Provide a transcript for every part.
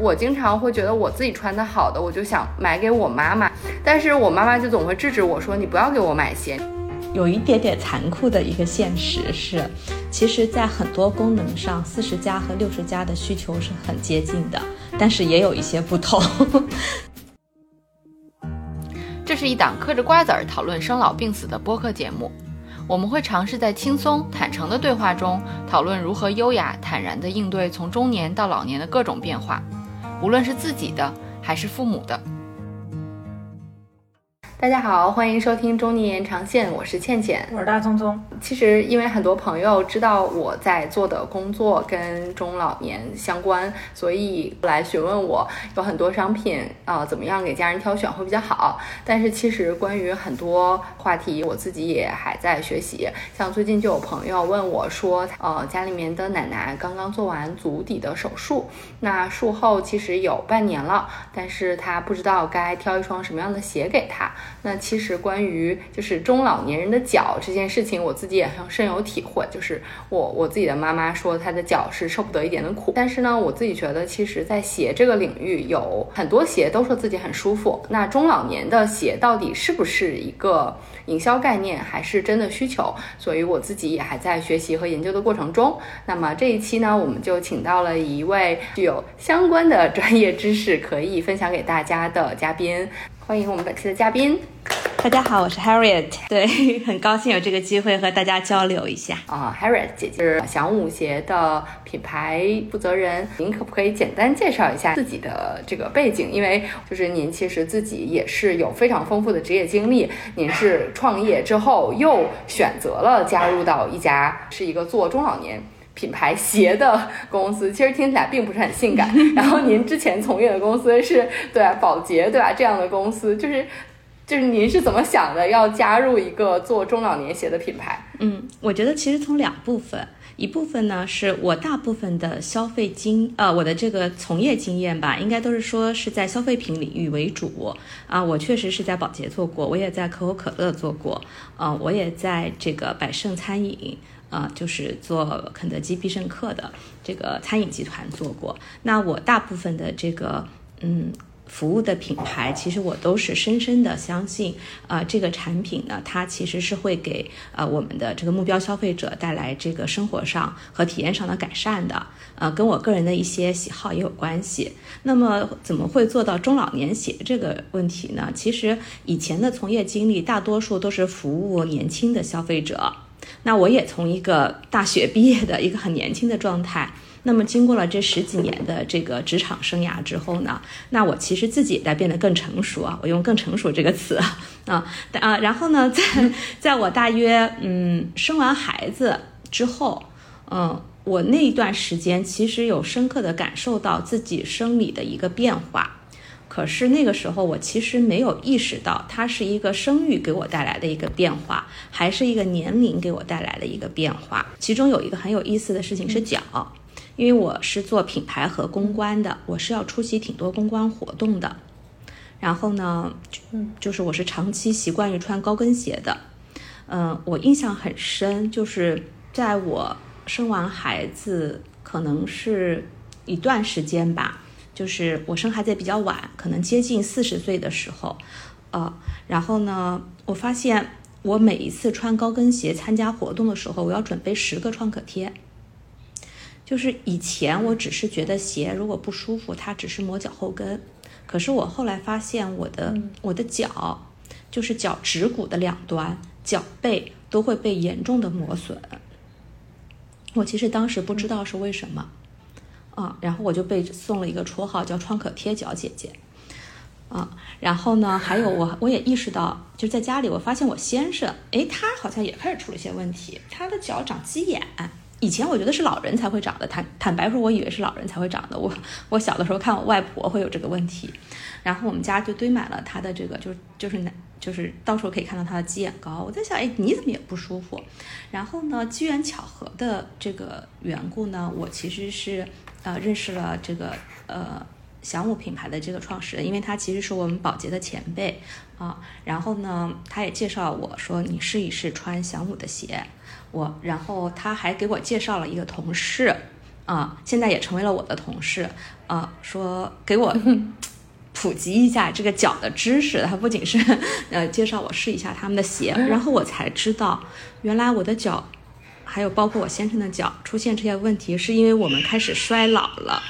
我经常会觉得我自己穿的好的，我就想买给我妈妈，但是我妈妈就总会制止我说：“你不要给我买鞋。”有一点点残酷的一个现实是，其实，在很多功能上，四十加和六十加的需求是很接近的，但是也有一些不同。这是一档嗑着瓜子儿讨论生老病死的播客节目，我们会尝试在轻松坦诚的对话中，讨论如何优雅坦然地应对从中年到老年的各种变化，无论是自己的还是父母的。大家好，欢迎收听中年延长线，我是倩倩，我是大聪聪。其实，因为很多朋友知道我在做的工作跟中老年相关，所以来询问我有很多商品啊，怎么样给家人挑选会比较好。但是，其实关于很多话题，我自己也还在学习。像最近就有朋友问我说，呃，家里面的奶奶刚刚做完足底的手术，那术后其实有半年了，但是她不知道该挑一双什么样的鞋给她。那其实关于就是中老年人的脚这件事情，我自己也很深有体会。就是我我自己的妈妈说，她的脚是受不得一点的苦。但是呢，我自己觉得，其实，在鞋这个领域，有很多鞋都说自己很舒服。那中老年的鞋到底是不是一个营销概念，还是真的需求？所以我自己也还在学习和研究的过程中。那么这一期呢，我们就请到了一位具有相关的专业知识可以分享给大家的嘉宾。欢迎我们本期的嘉宾，大家好，我是 Harriet，对，很高兴有这个机会和大家交流一下啊，Harriet 姐姐是祥舞鞋的品牌负责人，您可不可以简单介绍一下自己的这个背景？因为就是您其实自己也是有非常丰富的职业经历，您是创业之后又选择了加入到一家是一个做中老年。品牌鞋的公司，其实听起来并不是很性感。然后您之前从业的公司是对宝洁，对吧？这样的公司，就是就是您是怎么想的，要加入一个做中老年鞋的品牌？嗯，我觉得其实从两部分，一部分呢是我大部分的消费经呃我的这个从业经验吧，应该都是说是在消费品领域为主啊。我确实是在宝洁做过，我也在可口可乐做过，呃，我也在这个百胜餐饮。啊，就是做肯德基、必胜客的这个餐饮集团做过。那我大部分的这个嗯服务的品牌，其实我都是深深的相信，啊，这个产品呢，它其实是会给呃我们的这个目标消费者带来这个生活上和体验上的改善的。呃，跟我个人的一些喜好也有关系。那么，怎么会做到中老年鞋这个问题呢？其实以前的从业经历，大多数都是服务年轻的消费者。那我也从一个大学毕业的一个很年轻的状态，那么经过了这十几年的这个职场生涯之后呢，那我其实自己也在变得更成熟啊，我用更成熟这个词啊啊，然后呢，在 在我大约嗯生完孩子之后，嗯，我那一段时间其实有深刻的感受到自己生理的一个变化。可是那个时候，我其实没有意识到，它是一个生育给我带来的一个变化，还是一个年龄给我带来的一个变化。其中有一个很有意思的事情是脚，因为我是做品牌和公关的，我是要出席挺多公关活动的。然后呢，嗯，就是我是长期习惯于穿高跟鞋的。嗯，我印象很深，就是在我生完孩子，可能是一段时间吧。就是我生孩子也比较晚，可能接近四十岁的时候，呃，然后呢，我发现我每一次穿高跟鞋参加活动的时候，我要准备十个创可贴。就是以前我只是觉得鞋如果不舒服，它只是磨脚后跟，可是我后来发现我的我的脚，就是脚趾骨的两端、脚背都会被严重的磨损。我其实当时不知道是为什么。啊，然后我就被送了一个绰号叫“创可贴脚姐姐”，啊，然后呢，还有我我也意识到，就在家里，我发现我先生，哎，他好像也开始出了一些问题，他的脚长鸡眼，以前我觉得是老人才会长的，坦坦白说，我以为是老人才会长的，我我小的时候看我外婆会有这个问题，然后我们家就堆满了他的这个，就就是男。就是到时候可以看到他的鸡眼膏，我在想，哎，你怎么也不舒服？然后呢，机缘巧合的这个缘故呢，我其实是呃认识了这个呃祥武品牌的这个创始人，因为他其实是我们宝洁的前辈啊。然后呢，他也介绍我说，你试一试穿祥武的鞋。我然后他还给我介绍了一个同事。啊，现在也成为了我的同事啊，说给我 普及一下这个脚的知识。他不仅是 呃介绍我试一下他们的鞋，然后我才知道，原来我的脚，还有包括我先生的脚出现这些问题，是因为我们开始衰老了。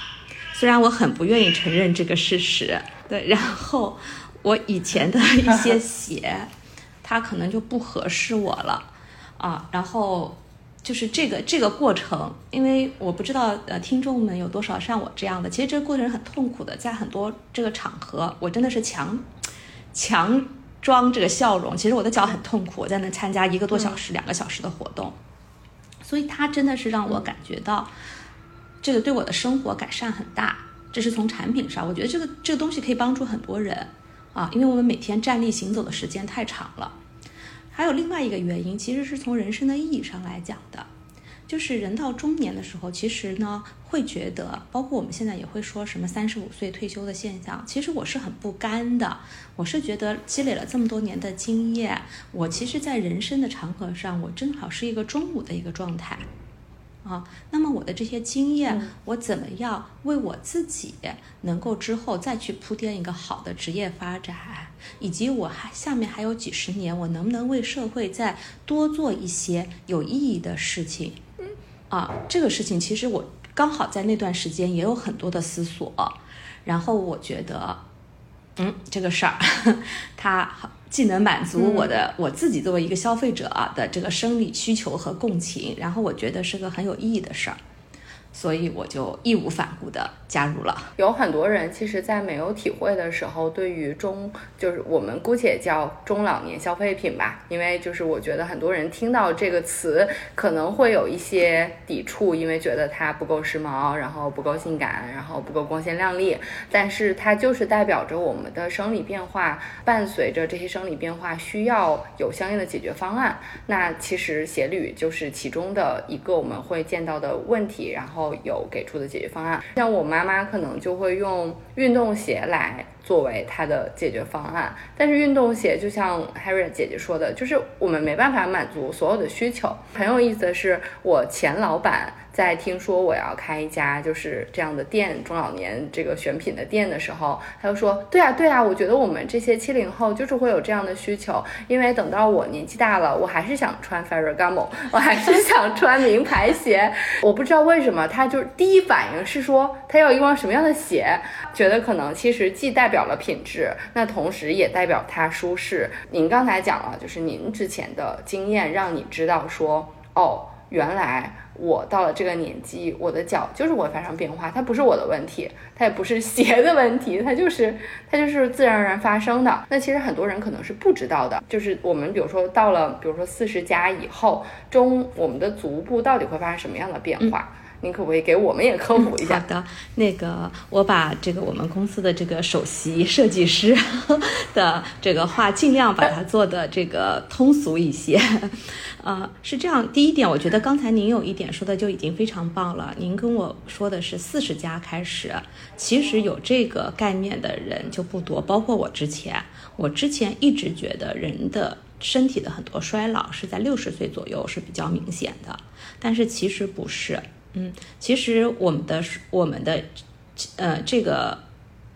虽然我很不愿意承认这个事实，对，然后我以前的一些 鞋，它可能就不合适我了啊，然后。就是这个这个过程，因为我不知道呃听众们有多少像我这样的，其实这个过程很痛苦的，在很多这个场合，我真的是强强装这个笑容，其实我的脚很痛苦，我在那参加一个多小时、两个小时的活动，所以它真的是让我感觉到这个对我的生活改善很大。这是从产品上，我觉得这个这个东西可以帮助很多人啊，因为我们每天站立行走的时间太长了。还有另外一个原因，其实是从人生的意义上来讲的，就是人到中年的时候，其实呢会觉得，包括我们现在也会说什么三十五岁退休的现象，其实我是很不甘的。我是觉得积累了这么多年的经验，我其实，在人生的长河上，我正好是一个中午的一个状态。啊，那么我的这些经验，我怎么样为我自己能够之后再去铺垫一个好的职业发展，以及我还下面还有几十年，我能不能为社会再多做一些有意义的事情？啊，这个事情其实我刚好在那段时间也有很多的思索，然后我觉得，嗯，这个事儿，它。既能满足我的我自己作为一个消费者的这个生理需求和共情，然后我觉得是个很有意义的事儿。所以我就义无反顾的加入了。有很多人其实，在没有体会的时候，对于中，就是我们姑且叫中老年消费品吧，因为就是我觉得很多人听到这个词可能会有一些抵触，因为觉得它不够时髦，然后不够性感，然后不够光鲜亮丽。但是它就是代表着我们的生理变化，伴随着这些生理变化，需要有相应的解决方案。那其实鞋履就是其中的一个我们会见到的问题，然后。有给出的解决方案，像我妈妈可能就会用运动鞋来作为它的解决方案，但是运动鞋就像 Harry 姐姐说的，就是我们没办法满足所有的需求。很有意思的是，我前老板。在听说我要开一家就是这样的店，中老年这个选品的店的时候，他就说：“对啊，对啊，我觉得我们这些七零后就是会有这样的需求，因为等到我年纪大了，我还是想穿 Ferragamo，我还是想穿名牌鞋。我不知道为什么，他就是第一反应是说他要一双什么样的鞋，觉得可能其实既代表了品质，那同时也代表它舒适。您刚才讲了，就是您之前的经验让你知道说，哦，原来。”我到了这个年纪，我的脚就是会发生变化，它不是我的问题，它也不是鞋的问题，它就是它就是自然而然发生的。那其实很多人可能是不知道的，就是我们比如说到了，比如说四十加以后，中我们的足部到底会发生什么样的变化？您可不可以给我们也科普一下？好的，那个我把这个我们公司的这个首席设计师的这个话尽量把它做的这个通俗一些。呃，是这样，第一点，我觉得刚才您有一点说的就已经非常棒了。您跟我说的是四十加开始，其实有这个概念的人就不多，包括我之前，我之前一直觉得人的身体的很多衰老是在六十岁左右是比较明显的，但是其实不是。嗯，其实我们的我们的，呃，这个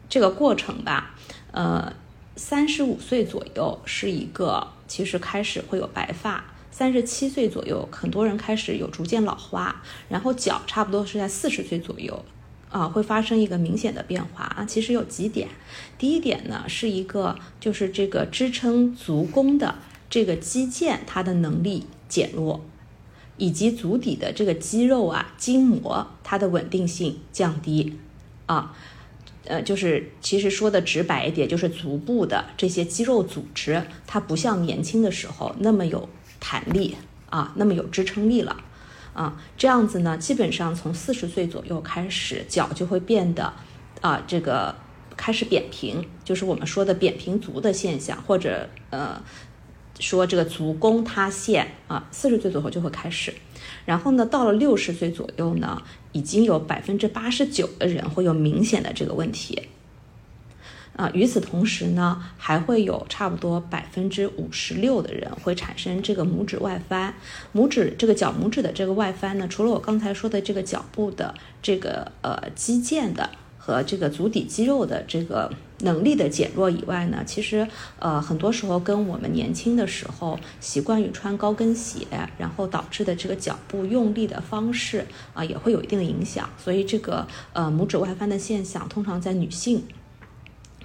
这个过程吧，呃，三十五岁左右是一个，其实开始会有白发，三十七岁左右很多人开始有逐渐老花，然后脚差不多是在四十岁左右，啊，会发生一个明显的变化啊。其实有几点，第一点呢是一个就是这个支撑足弓的这个肌腱它的能力减弱。以及足底的这个肌肉啊、筋膜，它的稳定性降低，啊，呃，就是其实说的直白一点，就是足部的这些肌肉组织，它不像年轻的时候那么有弹力啊，那么有支撑力了，啊，这样子呢，基本上从四十岁左右开始，脚就会变得啊，这个开始扁平，就是我们说的扁平足的现象，或者呃。说这个足弓塌陷啊，四十岁左右就会开始，然后呢，到了六十岁左右呢，已经有百分之八十九的人会有明显的这个问题。啊，与此同时呢，还会有差不多百分之五十六的人会产生这个拇指外翻。拇指这个脚拇指的这个外翻呢，除了我刚才说的这个脚部的这个呃肌腱的和这个足底肌肉的这个能力的减弱以外呢，其实呃很多时候跟我们年轻的时候习惯于穿高跟鞋，然后导致的这个脚部用力的方式啊也会有一定的影响。所以这个呃拇指外翻的现象，通常在女性。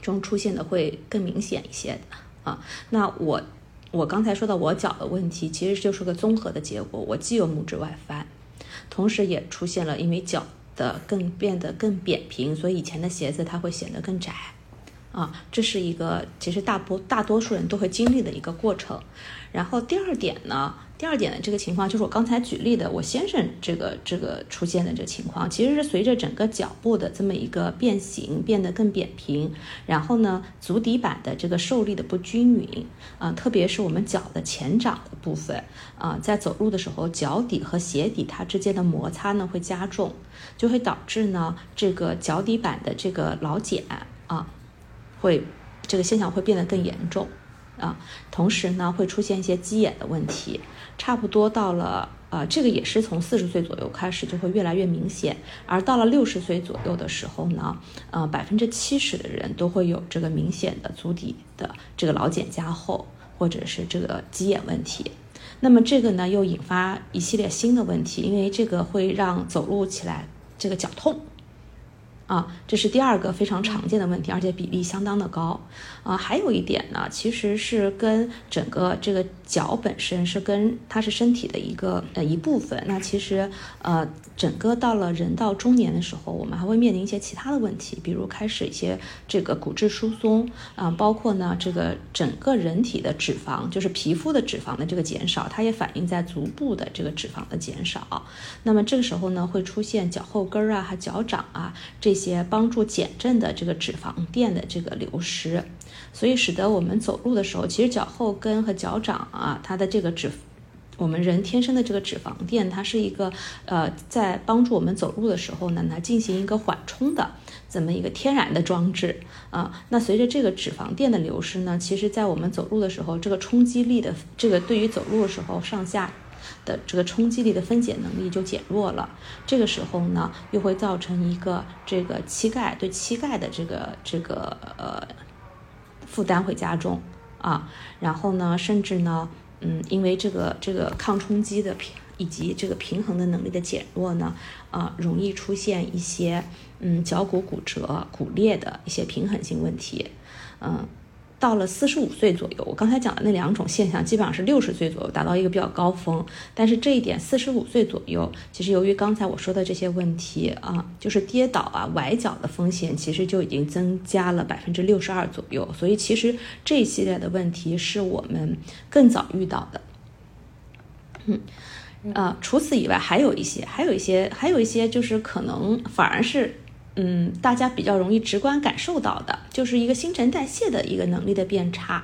中出现的会更明显一些的啊，那我我刚才说到我脚的问题，其实就是个综合的结果。我既有拇指外翻，同时也出现了因为脚的更变得更扁平，所以以前的鞋子它会显得更窄啊。这是一个其实大部大多数人都会经历的一个过程。然后第二点呢？第二点的这个情况就是我刚才举例的，我先生这个这个出现的这个情况，其实是随着整个脚部的这么一个变形，变得更扁平，然后呢，足底板的这个受力的不均匀啊，特别是我们脚的前掌的部分啊，在走路的时候，脚底和鞋底它之间的摩擦呢会加重，就会导致呢这个脚底板的这个老茧啊，会这个现象会变得更严重。啊，同时呢，会出现一些鸡眼的问题，差不多到了，呃，这个也是从四十岁左右开始就会越来越明显，而到了六十岁左右的时候呢，呃，百分之七十的人都会有这个明显的足底的这个老茧加厚，或者是这个鸡眼问题。那么这个呢，又引发一系列新的问题，因为这个会让走路起来这个脚痛。啊，这是第二个非常常见的问题，而且比例相当的高。啊，还有一点呢，其实是跟整个这个脚本身是跟它是身体的一个呃一部分。那其实呃，整个到了人到中年的时候，我们还会面临一些其他的问题，比如开始一些这个骨质疏松啊，包括呢这个整个人体的脂肪，就是皮肤的脂肪的这个减少，它也反映在足部的这个脂肪的减少。那么这个时候呢，会出现脚后跟啊和脚掌啊这。些帮助减震的这个脂肪垫的这个流失，所以使得我们走路的时候，其实脚后跟和脚掌啊，它的这个脂，我们人天生的这个脂肪垫，它是一个呃，在帮助我们走路的时候呢，来进行一个缓冲的这么一个天然的装置啊。那随着这个脂肪垫的流失呢，其实在我们走路的时候，这个冲击力的这个对于走路的时候上下。的这个冲击力的分解能力就减弱了，这个时候呢，又会造成一个这个膝盖对膝盖的这个这个呃负担会加重啊，然后呢，甚至呢，嗯，因为这个这个抗冲击的平以及这个平衡的能力的减弱呢，啊，容易出现一些嗯脚骨骨折、骨裂的一些平衡性问题，嗯。到了四十五岁左右，我刚才讲的那两种现象，基本上是六十岁左右达到一个比较高峰。但是这一点，四十五岁左右，其实由于刚才我说的这些问题啊，就是跌倒啊、崴脚的风险，其实就已经增加了百分之六十二左右。所以其实这一系列的问题是我们更早遇到的。嗯，啊，除此以外，还有一些，还有一些，还有一些，就是可能反而是。嗯，大家比较容易直观感受到的，就是一个新陈代谢的一个能力的变差。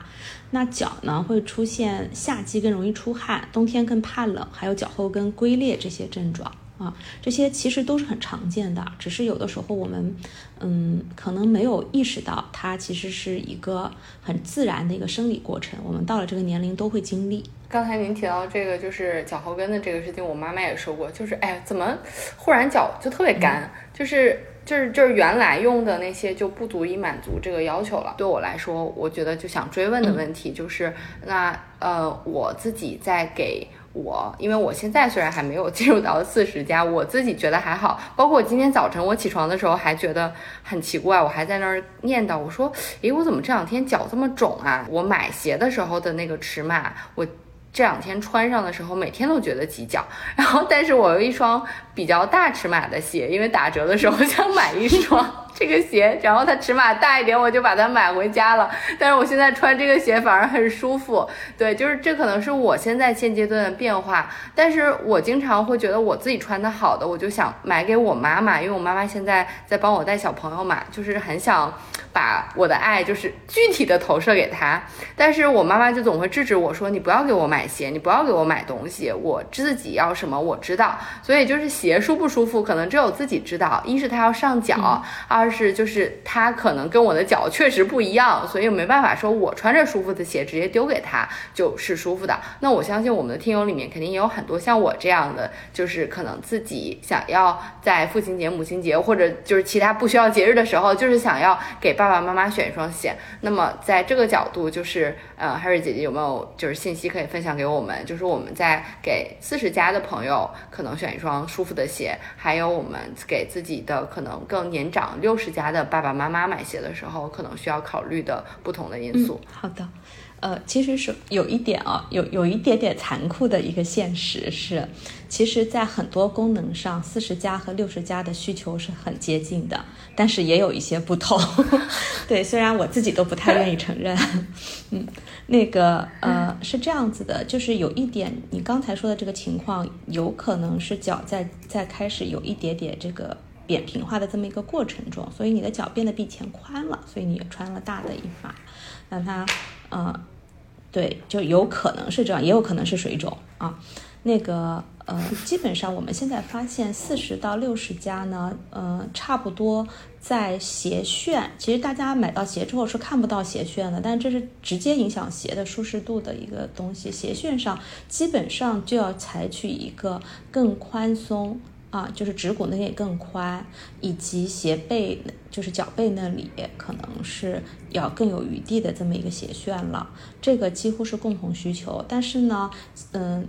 那脚呢，会出现夏季更容易出汗，冬天更怕冷，还有脚后跟龟裂这些症状啊，这些其实都是很常见的，只是有的时候我们，嗯，可能没有意识到它其实是一个很自然的一个生理过程，我们到了这个年龄都会经历。刚才您提到这个就是脚后跟的这个事情，我妈妈也说过，就是哎，怎么忽然脚就特别干，就是。就是就是原来用的那些就不足以满足这个要求了。对我来说，我觉得就想追问的问题就是，那呃，我自己在给我，因为我现在虽然还没有进入到四十加，我自己觉得还好。包括我今天早晨我起床的时候还觉得很奇怪，我还在那儿念叨，我说，诶，我怎么这两天脚这么肿啊？我买鞋的时候的那个尺码，我。这两天穿上的时候，每天都觉得挤脚。然后，但是我有一双比较大尺码的鞋，因为打折的时候想买一双。这个鞋，然后它尺码大一点，我就把它买回家了。但是我现在穿这个鞋反而很舒服。对，就是这可能是我现在现阶段的变化。但是我经常会觉得我自己穿的好的，我就想买给我妈妈，因为我妈妈现在在帮我带小朋友嘛，就是很想把我的爱就是具体的投射给她。但是我妈妈就总会制止我说：“你不要给我买鞋，你不要给我买东西，我自己要什么我知道。”所以就是鞋舒不舒服，可能只有自己知道。一是它要上脚，二。要是就是他可能跟我的脚确实不一样，所以没办法说我穿着舒服的鞋直接丢给他就是舒服的。那我相信我们的听友里面肯定也有很多像我这样的，就是可能自己想要在父亲节、母亲节或者就是其他不需要节日的时候，就是想要给爸爸妈妈选一双鞋。那么在这个角度，就是呃，Harry 姐姐有没有就是信息可以分享给我们？就是我们在给四十加的朋友可能选一双舒服的鞋，还有我们给自己的可能更年长六十加的爸爸妈妈买鞋的时候，可能需要考虑的不同的因素。好的。呃，其实是有一点啊，有有一点点残酷的一个现实是，其实，在很多功能上，四十加和六十加的需求是很接近的，但是也有一些不同。对，虽然我自己都不太愿意承认。嗯，那个呃，是这样子的，就是有一点，你刚才说的这个情况，有可能是脚在在开始有一点点这个扁平化的这么一个过程中，所以你的脚变得比以前宽了，所以你也穿了大的一码，那它。呃，对，就有可能是这样，也有可能是水肿啊。那个呃，基本上我们现在发现四十到六十加呢，呃，差不多在鞋楦，其实大家买到鞋之后是看不到鞋楦的，但这是直接影响鞋的舒适度的一个东西。鞋楦上基本上就要采取一个更宽松。啊，就是指骨那里更宽，以及鞋背，就是脚背那里可能是要更有余地的这么一个鞋楦了。这个几乎是共同需求。但是呢，嗯，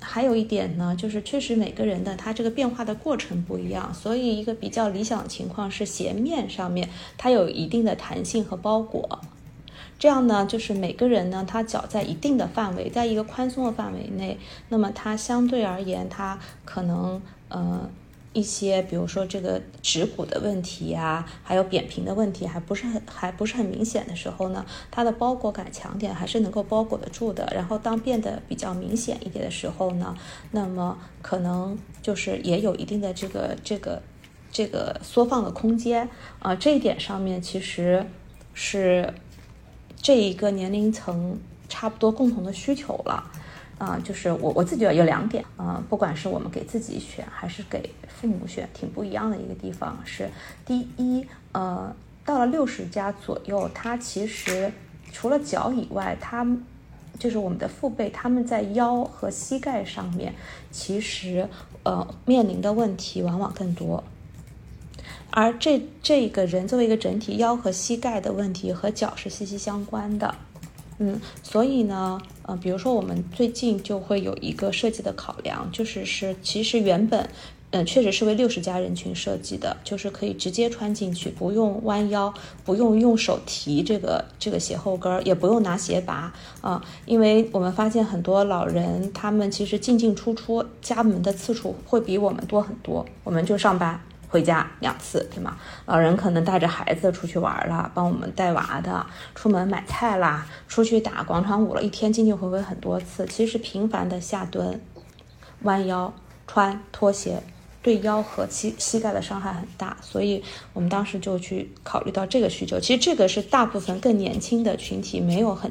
还有一点呢，就是确实每个人的他这个变化的过程不一样，所以一个比较理想的情况是鞋面上面它有一定的弹性和包裹。这样呢，就是每个人呢，他脚在一定的范围，在一个宽松的范围内，那么它相对而言，它可能呃一些，比如说这个指骨的问题呀，还有扁平的问题，还不是很还不是很明显的时候呢，它的包裹感强点还是能够包裹得住的。然后当变得比较明显一点的时候呢，那么可能就是也有一定的这个这个这个缩放的空间啊。这一点上面其实是。这一个年龄层差不多共同的需求了，啊，就是我我自己有两点，啊，不管是我们给自己选还是给父母选，挺不一样的一个地方是，第一，呃，到了六十加左右，它其实除了脚以外，它就是我们的父辈，他们在腰和膝盖上面，其实呃面临的问题往往更多。而这这个人作为一个整体，腰和膝盖的问题和脚是息息相关的，嗯，所以呢，呃，比如说我们最近就会有一个设计的考量，就是是其实原本，嗯，确实是为六十加人群设计的，就是可以直接穿进去，不用弯腰，不用用手提这个这个鞋后跟儿，也不用拿鞋拔啊，因为我们发现很多老人他们其实进进出出家门的次数会比我们多很多，我们就上班。回家两次，对吗？老人可能带着孩子出去玩了，帮我们带娃的，出门买菜啦，出去打广场舞了，一天进进回回很多次，其实频繁的下蹲、弯腰、穿拖鞋，对腰和膝膝盖的伤害很大，所以我们当时就去考虑到这个需求。其实这个是大部分更年轻的群体没有很，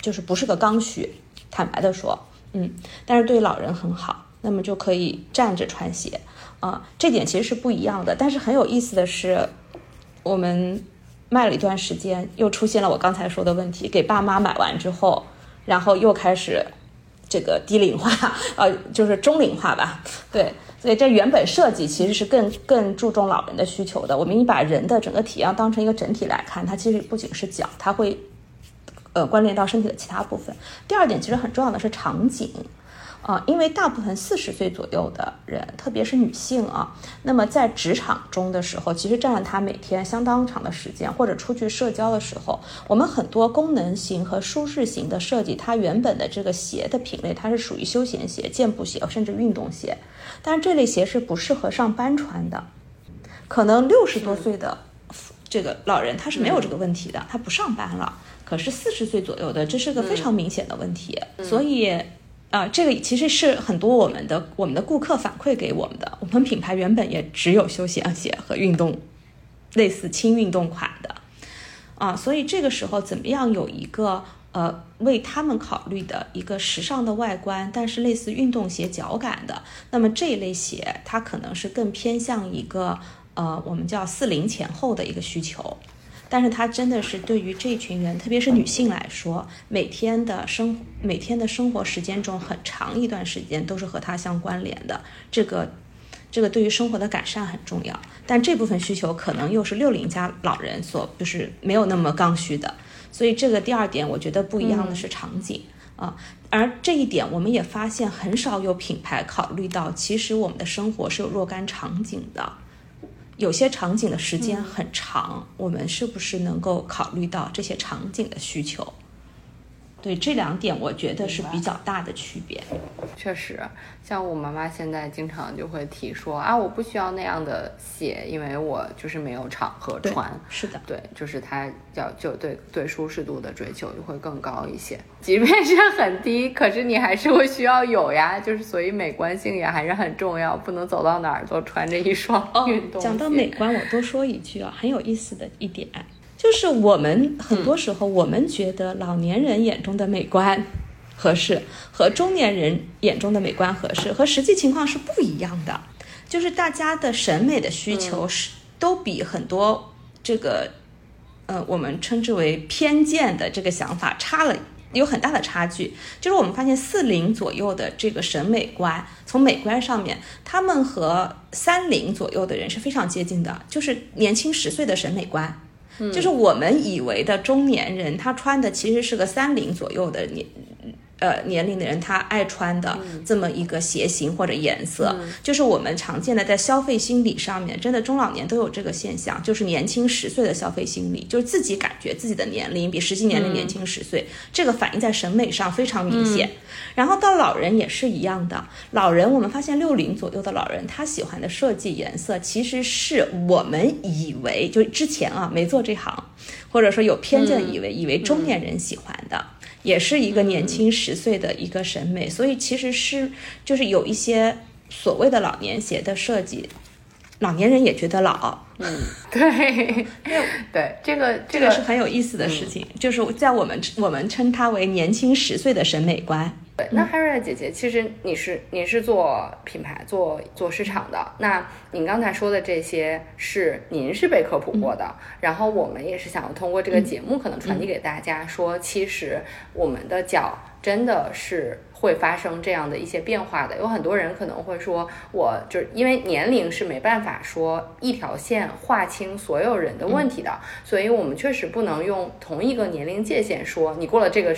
就是不是个刚需，坦白的说，嗯，但是对老人很好，那么就可以站着穿鞋。啊，这点其实是不一样的。但是很有意思的是，我们卖了一段时间，又出现了我刚才说的问题。给爸妈买完之后，然后又开始这个低龄化，呃，就是中龄化吧。对，所以这原本设计其实是更更注重老人的需求的。我们把人的整个体验当成一个整体来看，它其实不仅是脚，它会呃关联到身体的其他部分。第二点其实很重要的是场景。啊，因为大部分四十岁左右的人，特别是女性啊，那么在职场中的时候，其实占了她每天相当长的时间，或者出去社交的时候，我们很多功能型和舒适型的设计，它原本的这个鞋的品类，它是属于休闲鞋、健步鞋，甚至运动鞋，但是这类鞋是不适合上班穿的。可能六十多岁的这个老人他是没有这个问题的，他不上班了。可是四十岁左右的，这是个非常明显的问题，所以。啊，这个其实是很多我们的我们的顾客反馈给我们的。我们品牌原本也只有休闲鞋和运动，类似轻运动款的，啊，所以这个时候怎么样有一个呃为他们考虑的一个时尚的外观，但是类似运动鞋脚感的，那么这一类鞋它可能是更偏向一个呃，我们叫四零前后的一个需求。但是它真的是对于这群人，特别是女性来说，每天的生每天的生活时间中很长一段时间都是和它相关联的。这个这个对于生活的改善很重要，但这部分需求可能又是六零加老人所就是没有那么刚需的。所以这个第二点，我觉得不一样的是场景啊。而这一点，我们也发现很少有品牌考虑到，其实我们的生活是有若干场景的。有些场景的时间很长，我们是不是能够考虑到这些场景的需求？对这两点，我觉得是比较大的区别。确实，像我妈妈现在经常就会提说啊，我不需要那样的鞋，因为我就是没有场合穿。是的，对，就是她要就对对舒适度的追求就会更高一些。即便是很低，可是你还是会需要有呀。就是所以美观性也还是很重要，不能走到哪儿都穿着一双运动鞋。讲到美观，我多说一句啊，很有意思的一点。就是我们很多时候，我们觉得老年人眼中的美观合适，和中年人眼中的美观合适，和实际情况是不一样的。就是大家的审美的需求是都比很多这个，呃，我们称之为偏见的这个想法差了，有很大的差距。就是我们发现四零左右的这个审美观，从美观上面，他们和三零左右的人是非常接近的，就是年轻十岁的审美观。就是我们以为的中年人，他穿的其实是个三零左右的年。呃，年龄的人他爱穿的这么一个鞋型或者颜色，就是我们常见的在消费心理上面，真的中老年都有这个现象，就是年轻十岁的消费心理，就是自己感觉自己的年龄比实际年龄年轻十岁，这个反映在审美上非常明显。然后到老人也是一样的，老人我们发现六零左右的老人，他喜欢的设计颜色，其实是我们以为就之前啊没做这行，或者说有偏见以为以为中年人喜欢的。也是一个年轻十岁的一个审美，所以其实是就是有一些所谓的老年鞋的设计，老年人也觉得老。嗯，对，对，这个这个是很有意思的事情，就是在我们我们称它为年轻十岁的审美观。对，那 Harry 姐姐，其实你是你是做品牌、做做市场的。那您刚才说的这些，是您是被科普过的。然后我们也是想要通过这个节目，可能传递给大家，说其实我们的脚真的是会发生这样的一些变化的。有很多人可能会说，我就是因为年龄是没办法说一条线划清所有人的问题的，所以我们确实不能用同一个年龄界限说你过了这个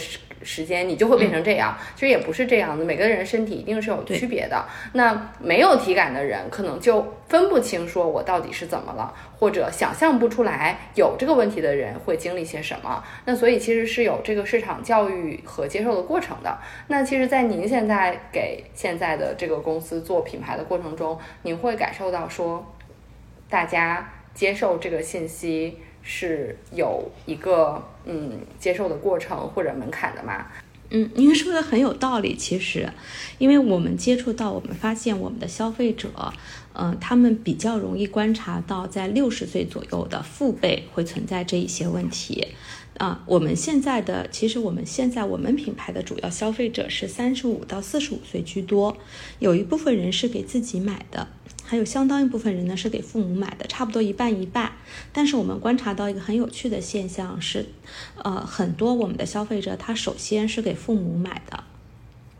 时。间你就会变成这样，其实也不是这样的。每个人身体一定是有区别的。那没有体感的人，可能就分不清说我到底是怎么了，或者想象不出来有这个问题的人会经历些什么。那所以其实是有这个市场教育和接受的过程的。那其实，在您现在给现在的这个公司做品牌的过程中，您会感受到说，大家接受这个信息。是有一个嗯接受的过程或者门槛的吗？嗯，您说的很有道理。其实，因为我们接触到，我们发现我们的消费者，嗯，他们比较容易观察到，在六十岁左右的父辈会存在这一些问题。啊，我们现在的其实我们现在我们品牌的主要消费者是三十五到四十五岁居多，有一部分人是给自己买的。还有相当一部分人呢是给父母买的，差不多一半一半。但是我们观察到一个很有趣的现象是，呃，很多我们的消费者他首先是给父母买的，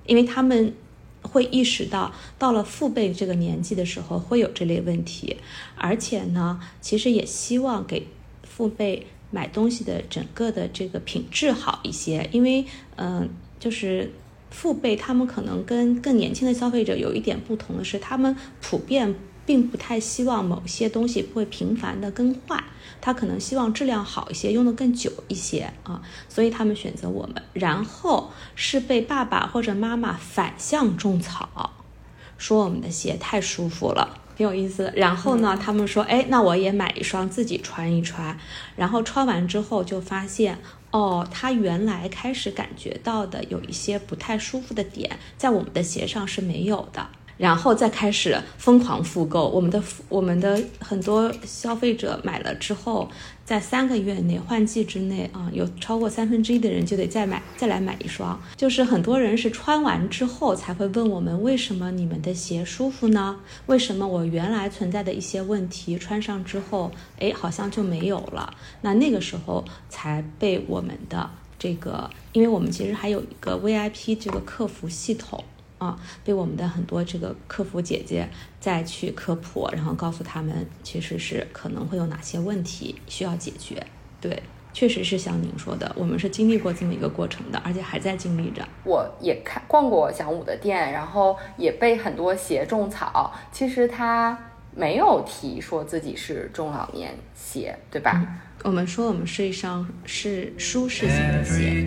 因为他们会意识到到了父辈这个年纪的时候会有这类问题，而且呢，其实也希望给父辈买东西的整个的这个品质好一些，因为嗯，就是。父辈他们可能跟更年轻的消费者有一点不同的是，他们普遍并不太希望某些东西会频繁的更换，他可能希望质量好一些，用的更久一些啊，所以他们选择我们。然后是被爸爸或者妈妈反向种草，说我们的鞋太舒服了，挺有意思。然后呢，他们说，哎，那我也买一双自己穿一穿，然后穿完之后就发现。哦，他原来开始感觉到的有一些不太舒服的点，在我们的鞋上是没有的。然后再开始疯狂复购。我们的我们的很多消费者买了之后，在三个月内换季之内啊，有超过三分之一的人就得再买再来买一双。就是很多人是穿完之后才会问我们，为什么你们的鞋舒服呢？为什么我原来存在的一些问题穿上之后，哎，好像就没有了？那那个时候才被我们的这个，因为我们其实还有一个 VIP 这个客服系统。啊，被我们的很多这个客服姐姐再去科普，然后告诉他们，其实是可能会有哪些问题需要解决。对，确实是像您说的，我们是经历过这么一个过程的，而且还在经历着。我也看逛过小五的店，然后也被很多鞋种草。其实他没有提说自己是中老年鞋，对吧？我们说我们是一双是舒适型的鞋。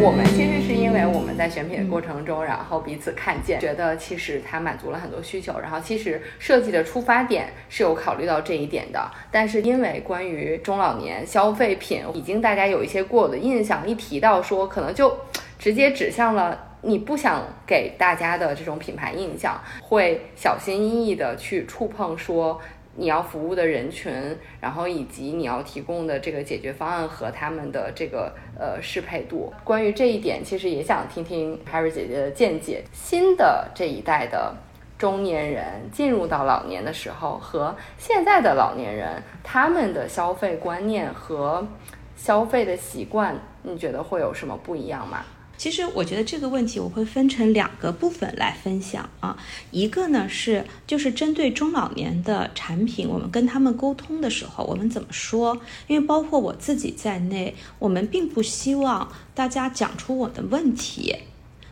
我们其实是因为我们在选品的过程中，然后彼此看见，觉得其实它满足了很多需求。然后其实设计的出发点是有考虑到这一点的，但是因为关于中老年消费品，已经大家有一些过有的印象，一提到说，可能就直接指向了你不想给大家的这种品牌印象，会小心翼翼的去触碰说。你要服务的人群，然后以及你要提供的这个解决方案和他们的这个呃适配度，关于这一点，其实也想听听 Harry 姐姐的见解。新的这一代的中年人进入到老年的时候，和现在的老年人他们的消费观念和消费的习惯，你觉得会有什么不一样吗？其实我觉得这个问题我会分成两个部分来分享啊，一个呢是就是针对中老年的产品，我们跟他们沟通的时候，我们怎么说？因为包括我自己在内，我们并不希望大家讲出我的问题，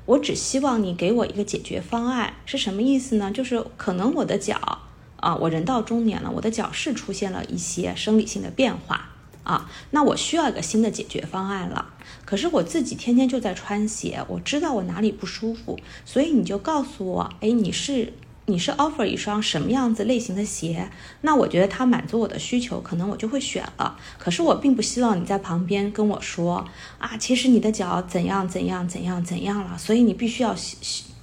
我只希望你给我一个解决方案，是什么意思呢？就是可能我的脚啊，我人到中年了，我的脚是出现了一些生理性的变化啊，那我需要一个新的解决方案了。可是我自己天天就在穿鞋，我知道我哪里不舒服，所以你就告诉我，哎，你是你是 offer 一双什么样子类型的鞋？那我觉得它满足我的需求，可能我就会选了。可是我并不希望你在旁边跟我说啊，其实你的脚怎样怎样怎样怎样了，所以你必须要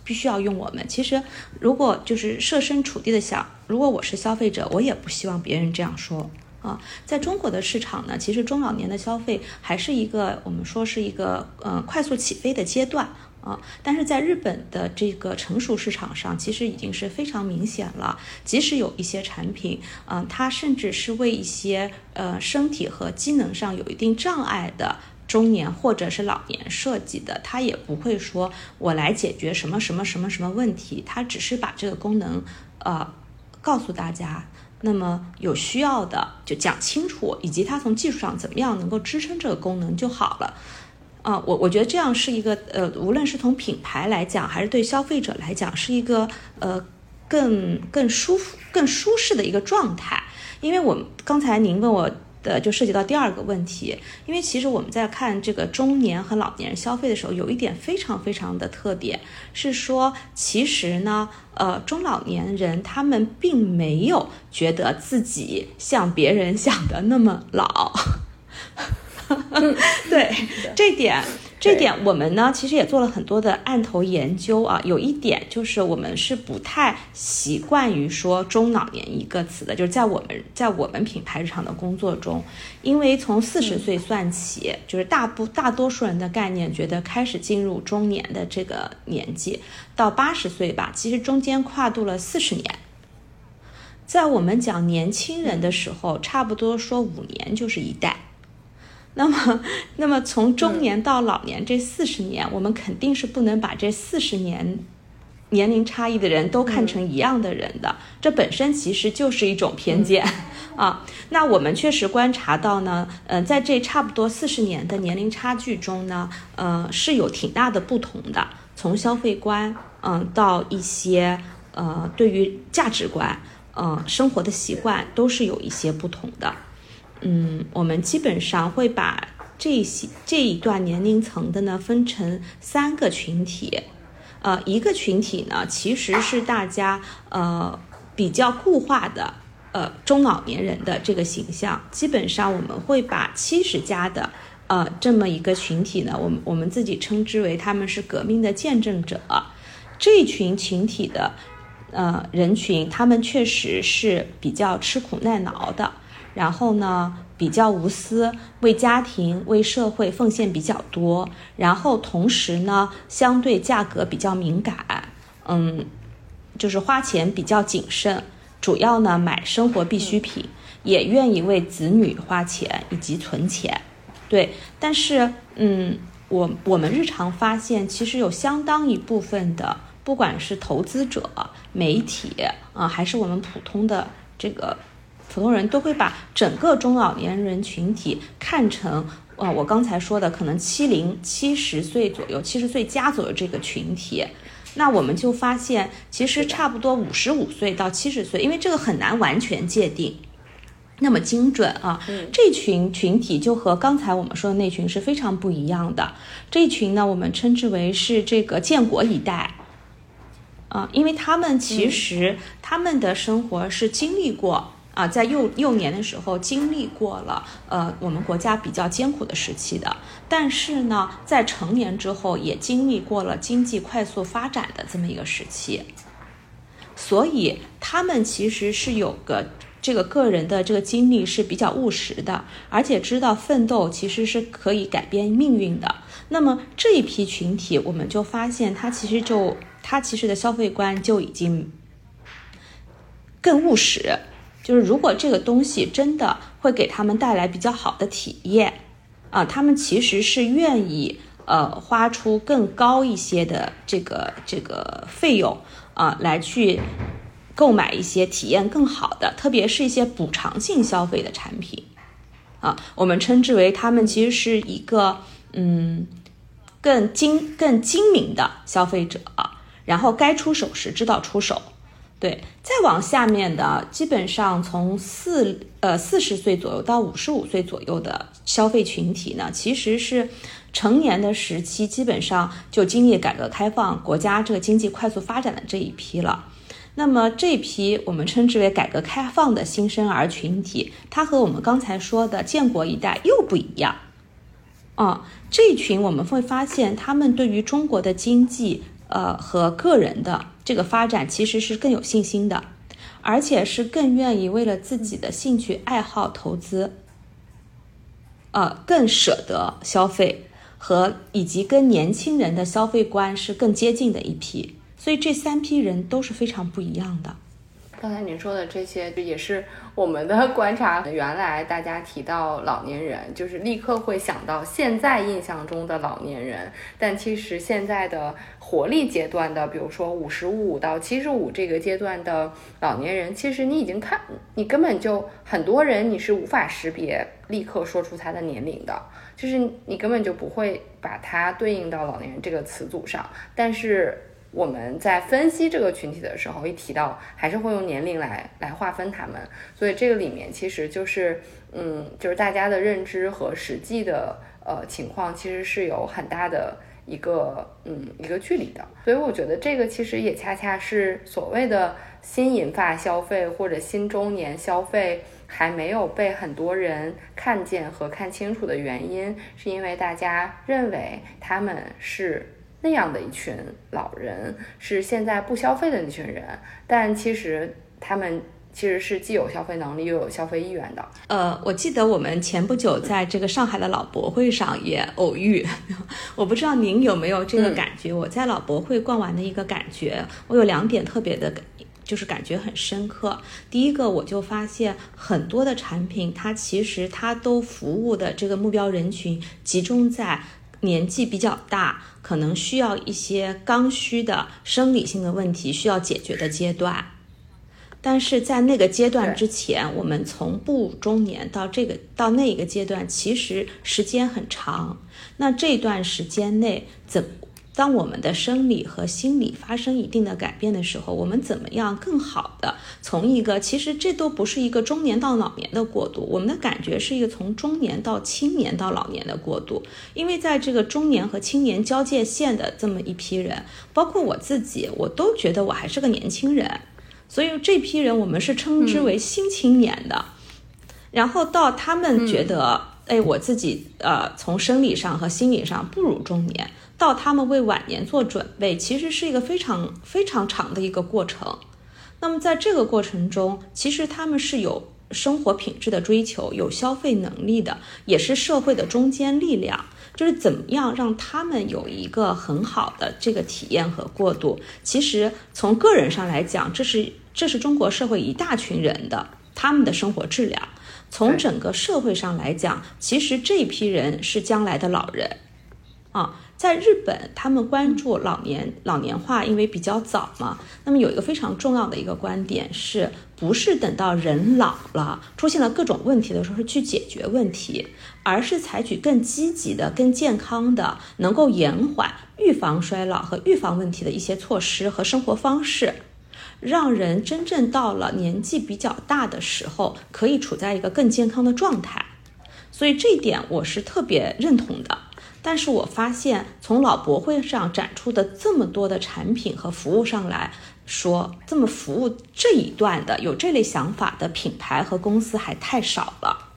必须要用我们。其实如果就是设身处地的想，如果我是消费者，我也不希望别人这样说。啊，在中国的市场呢，其实中老年的消费还是一个我们说是一个呃快速起飞的阶段啊。但是在日本的这个成熟市场上，其实已经是非常明显了。即使有一些产品，嗯，它甚至是为一些呃身体和机能上有一定障碍的中年或者是老年设计的，它也不会说我来解决什么什么什么什么问题，它只是把这个功能呃告诉大家。那么有需要的就讲清楚，以及它从技术上怎么样能够支撑这个功能就好了。啊，我我觉得这样是一个呃，无论是从品牌来讲，还是对消费者来讲，是一个呃更更舒服、更舒适的一个状态。因为我刚才您问我。的就涉及到第二个问题，因为其实我们在看这个中年和老年人消费的时候，有一点非常非常的特别，是说其实呢，呃，中老年人他们并没有觉得自己像别人 想的那么老，对这点。这点我们呢，其实也做了很多的案头研究啊。有一点就是我们是不太习惯于说中老年一个词的，就是在我们在我们品牌日常的工作中，因为从四十岁算起，就是大部大多数人的概念觉得开始进入中年的这个年纪，到八十岁吧，其实中间跨度了四十年。在我们讲年轻人的时候，差不多说五年就是一代。那么，那么从中年到老年这四十年，我们肯定是不能把这四十年年龄差异的人都看成一样的人的，这本身其实就是一种偏见啊。那我们确实观察到呢，呃，在这差不多四十年的年龄差距中呢，呃，是有挺大的不同的，从消费观，嗯，到一些呃对于价值观，嗯，生活的习惯都是有一些不同的。嗯，我们基本上会把这些这一段年龄层的呢分成三个群体，呃，一个群体呢其实是大家呃比较固化的呃中老年人的这个形象，基本上我们会把七十加的呃这么一个群体呢，我们我们自己称之为他们是革命的见证者。这群群体的呃人群，他们确实是比较吃苦耐劳的，然后呢比较无私，为家庭为社会奉献比较多，然后同时呢相对价格比较敏感，嗯。就是花钱比较谨慎，主要呢买生活必需品，也愿意为子女花钱以及存钱，对。但是，嗯，我我们日常发现，其实有相当一部分的，不管是投资者、媒体啊，还是我们普通的这个普通人，都会把整个中老年人群体看成，啊，我刚才说的可能七零七十岁左右，七十岁加左右这个群体。那我们就发现，其实差不多五十五岁到七十岁，因为这个很难完全界定那么精准啊。这群群体就和刚才我们说的那群是非常不一样的。这一群呢，我们称之为是这个建国一代啊，因为他们其实他们的生活是经历过。啊，在幼幼年的时候经历过了，呃，我们国家比较艰苦的时期的，但是呢，在成年之后也经历过了经济快速发展的这么一个时期，所以他们其实是有个这个个人的这个经历是比较务实的，而且知道奋斗其实是可以改变命运的。那么这一批群体，我们就发现他其实就他其实的消费观就已经更务实。就是如果这个东西真的会给他们带来比较好的体验，啊，他们其实是愿意呃花出更高一些的这个这个费用啊来去购买一些体验更好的，特别是一些补偿性消费的产品，啊，我们称之为他们其实是一个嗯更精更精明的消费者，然后该出手时知道出手。对，再往下面的，基本上从四呃四十岁左右到五十五岁左右的消费群体呢，其实是成年的时期，基本上就经历改革开放，国家这个经济快速发展的这一批了。那么这批我们称之为改革开放的新生儿群体，它和我们刚才说的建国一代又不一样。啊，这一群我们会发现，他们对于中国的经济。呃，和个人的这个发展其实是更有信心的，而且是更愿意为了自己的兴趣爱好投资，呃，更舍得消费，和以及跟年轻人的消费观是更接近的一批，所以这三批人都是非常不一样的。刚才您说的这些，也是我们的观察。原来大家提到老年人，就是立刻会想到现在印象中的老年人，但其实现在的活力阶段的，比如说五十五到七十五这个阶段的老年人，其实你已经看，你根本就很多人你是无法识别，立刻说出他的年龄的，就是你根本就不会把它对应到老年人这个词组上，但是。我们在分析这个群体的时候，一提到还是会用年龄来来划分他们，所以这个里面其实就是，嗯，就是大家的认知和实际的呃情况其实是有很大的一个嗯一个距离的，所以我觉得这个其实也恰恰是所谓的新银发消费或者新中年消费还没有被很多人看见和看清楚的原因，是因为大家认为他们是。那样的一群老人是现在不消费的那群人，但其实他们其实是既有消费能力又有消费意愿的。呃，我记得我们前不久在这个上海的老博会上也偶遇，我不知道您有没有这个感觉？我在老博会逛完的一个感觉，我有两点特别的，就是感觉很深刻。第一个，我就发现很多的产品，它其实它都服务的这个目标人群集中在。年纪比较大，可能需要一些刚需的生理性的问题需要解决的阶段，但是在那个阶段之前，我们从不中年到这个到那一个阶段，其实时间很长。那这段时间内怎？当我们的生理和心理发生一定的改变的时候，我们怎么样更好的从一个其实这都不是一个中年到老年的过渡，我们的感觉是一个从中年到青年到老年的过渡。因为在这个中年和青年交界线的这么一批人，包括我自己，我都觉得我还是个年轻人。所以这批人我们是称之为新青年的。然后到他们觉得，哎，我自己呃从生理上和心理上步入中年，到他们为晚年做准备，其实是一个非常非常长的一个过程。那么在这个过程中，其实他们是有生活品质的追求，有消费能力的，也是社会的中坚力量。就是怎么样让他们有一个很好的这个体验和过渡。其实从个人上来讲，这是这是中国社会一大群人的他们的生活质量。从整个社会上来讲，其实这批人是将来的老人，啊，在日本他们关注老年老年化，因为比较早嘛。那么有一个非常重要的一个观点，是不是等到人老了，出现了各种问题的时候去解决问题，而是采取更积极的、更健康的，能够延缓、预防衰老和预防问题的一些措施和生活方式。让人真正到了年纪比较大的时候，可以处在一个更健康的状态，所以这一点我是特别认同的。但是我发现，从老博会上展出的这么多的产品和服务上来说，这么服务这一段的有这类想法的品牌和公司还太少了。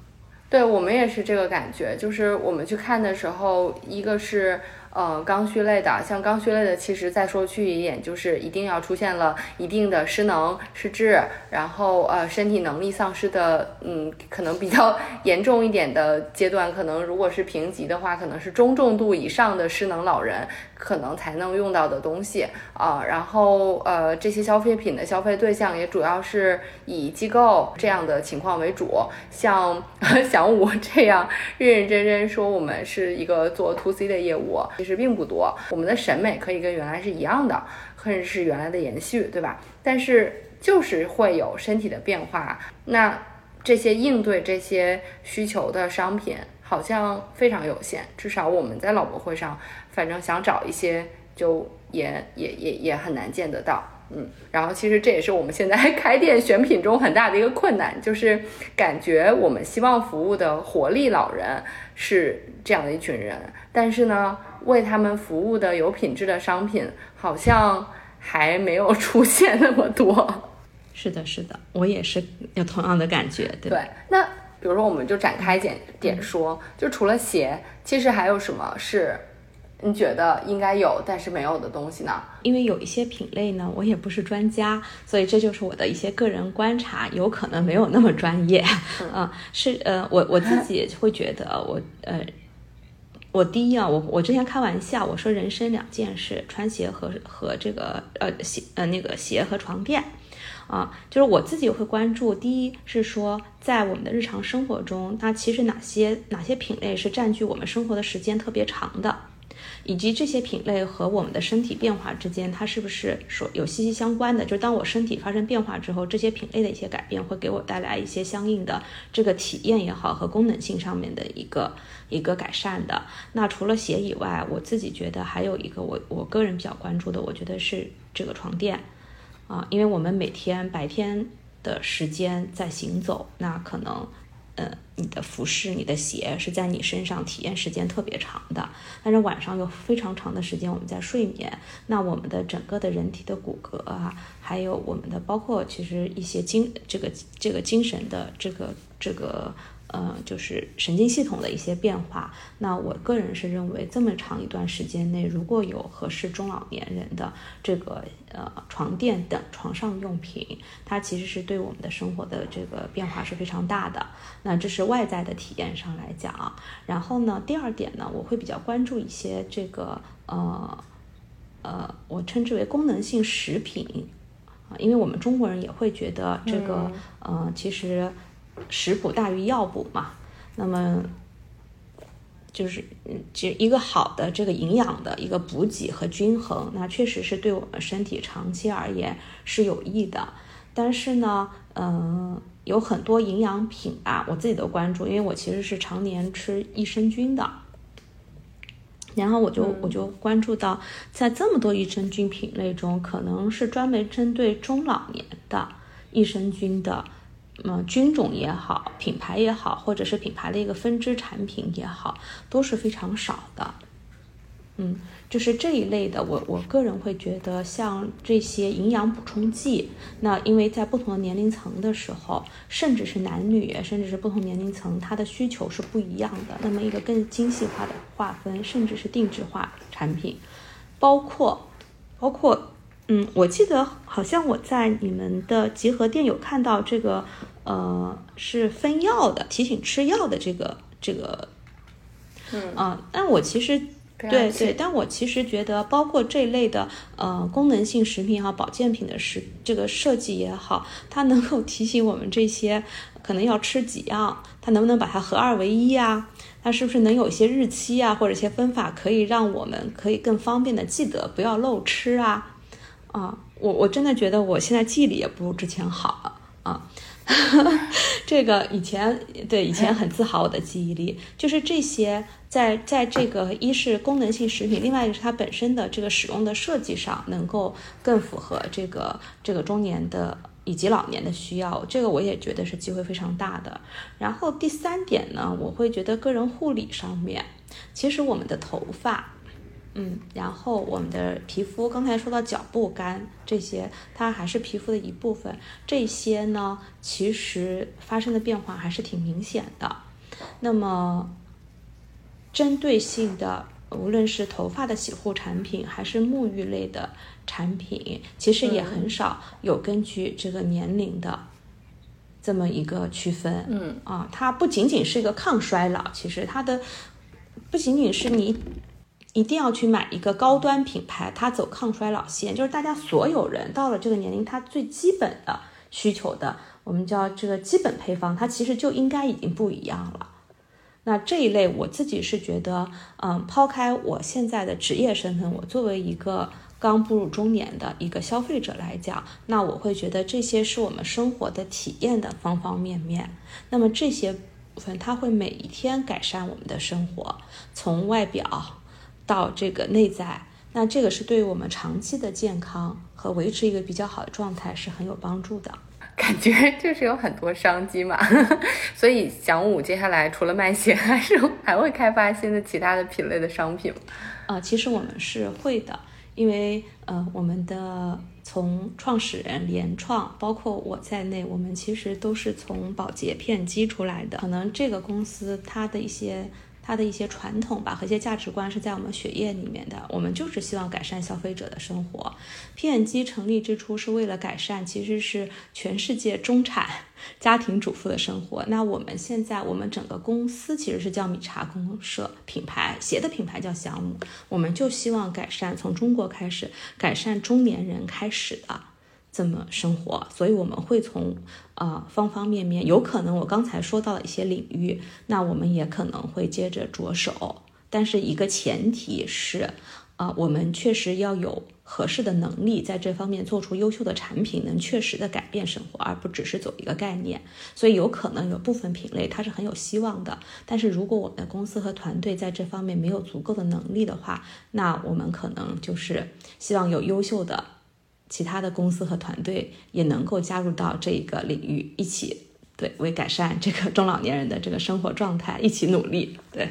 对我们也是这个感觉，就是我们去看的时候，一个是。呃，刚需类的，像刚需类的，其实再说去一点，就是一定要出现了一定的失能、失智，然后呃，身体能力丧失的，嗯，可能比较 严重一点的阶段，可能如果是评级的话，可能是中重度以上的失能老人。可能才能用到的东西啊，然后呃，这些消费品的消费对象也主要是以机构这样的情况为主，像 像我这样认认真真说我们是一个做 to C 的业务，实并不多。我们的审美可以跟原来是一样的，甚至是原来的延续，对吧？但是就是会有身体的变化，那这些应对这些需求的商品好像非常有限，至少我们在老博会上。反正想找一些，就也也也也很难见得到，嗯，然后其实这也是我们现在 开店选品中很大的一个困难，就是感觉我们希望服务的活力老人是这样的一群人，但是呢，为他们服务的有品质的商品好像还没有 出现那么多。是的，是的，我也是有同样的感觉。对，那比如说我们就展开点点说，就除了鞋，其实还有什么是？你觉得应该有，但是没有的东西呢？因为有一些品类呢，我也不是专家，所以这就是我的一些个人观察，有可能没有那么专业。嗯，是呃，我我自己会觉得，我呃，我第一啊，我我之前开玩笑，我说人生两件事，穿鞋和和这个呃鞋呃那个鞋和床垫啊，就是我自己会关注。第一是说，在我们的日常生活中，那其实哪些哪些品类是占据我们生活的时间特别长的？以及这些品类和我们的身体变化之间，它是不是说有息息相关的？就是当我身体发生变化之后，这些品类的一些改变会给我带来一些相应的这个体验也好和功能性上面的一个一个改善的。那除了鞋以外，我自己觉得还有一个我我个人比较关注的，我觉得是这个床垫啊，因为我们每天白天的时间在行走，那可能。呃，你的服饰、你的鞋是在你身上体验时间特别长的，但是晚上有非常长的时间我们在睡眠，那我们的整个的人体的骨骼啊，还有我们的包括其实一些精这个这个精神的这个这个。呃，就是神经系统的一些变化。那我个人是认为，这么长一段时间内，如果有合适中老年人的这个呃床垫等床上用品，它其实是对我们的生活的这个变化是非常大的。那这是外在的体验上来讲。然后呢，第二点呢，我会比较关注一些这个呃呃，我称之为功能性食品啊，因为我们中国人也会觉得这个呃，其实。食补大于药补嘛，那么就是嗯，就一个好的这个营养的一个补给和均衡，那确实是对我们身体长期而言是有益的。但是呢，嗯，有很多营养品啊，我自己都关注，因为我其实是常年吃益生菌的，然后我就我就关注到，在这么多益生菌品类中，可能是专门针对中老年的益生菌的。嗯，菌种也好，品牌也好，或者是品牌的一个分支产品也好，都是非常少的。嗯，就是这一类的，我我个人会觉得，像这些营养补充剂，那因为在不同的年龄层的时候，甚至是男女，甚至是不同年龄层，它的需求是不一样的。那么一个更精细化的划分，甚至是定制化产品，包括包括，嗯，我记得好像我在你们的集合店有看到这个，呃，是分药的，提醒吃药的这个这个，嗯啊，但我其实。对对，但我其实觉得，包括这类的呃功能性食品也好，保健品的食这个设计也好，它能够提醒我们这些可能要吃几样，它能不能把它合二为一啊？它是不是能有一些日期啊，或者一些分法，可以让我们可以更方便的记得，不要漏吃啊？啊，我我真的觉得我现在记忆力也不如之前好了啊。这个以前对以前很自豪我的记忆力，就是这些在在这个一是功能性食品，另外一个是它本身的这个使用的设计上能够更符合这个这个中年的以及老年的需要，这个我也觉得是机会非常大的。然后第三点呢，我会觉得个人护理上面，其实我们的头发。嗯，然后我们的皮肤，刚才说到脚部干这些，它还是皮肤的一部分。这些呢，其实发生的变化还是挺明显的。那么，针对性的，无论是头发的洗护产品，还是沐浴类的产品，其实也很少有根据这个年龄的这么一个区分。嗯啊，它不仅仅是一个抗衰老，其实它的不仅仅是你。一定要去买一个高端品牌，它走抗衰老线，就是大家所有人到了这个年龄，它最基本的需求的，我们叫这个基本配方，它其实就应该已经不一样了。那这一类，我自己是觉得，嗯，抛开我现在的职业身份，我作为一个刚步入中年的一个消费者来讲，那我会觉得这些是我们生活的体验的方方面面。那么这些部分，它会每一天改善我们的生活，从外表。到这个内在，那这个是对于我们长期的健康和维持一个比较好的状态是很有帮助的。感觉 就是有很多商机嘛，所以祥武接下来除了卖鞋，还是 还会开发新的其他的品类的商品。啊，其实我们是会的，因为呃，我们的从创始人联创，包括我在内，我们其实都是从保洁片基出来的。可能这个公司它的一些。它的一些传统吧和一些价值观是在我们血液里面的，我们就是希望改善消费者的生活。P&G 成立之初是为了改善，其实是全世界中产 家庭主妇的生活。那我们现在我们整个公司其实是叫米茶公社品牌，鞋的品牌叫祥姆，我们就希望改善从中国开始改善中年人开始的。这么生活，所以我们会从呃方方面面，有可能我刚才说到的一些领域，那我们也可能会接着着手。但是一个前提是，啊，我们确实要有合适的能力，在这方面做出优秀的产品，能确实的改变生活，而不只是走一个概念。所以有可能有部分品类它是很有希望的，但是如果我们的公司和团队在这方面没有足够的能力的话，那我们可能就是希望有优秀的。其他的公司和团队也能够加入到这个领域，一起对为改善这个中老年人的这个生活状态一起努力，对。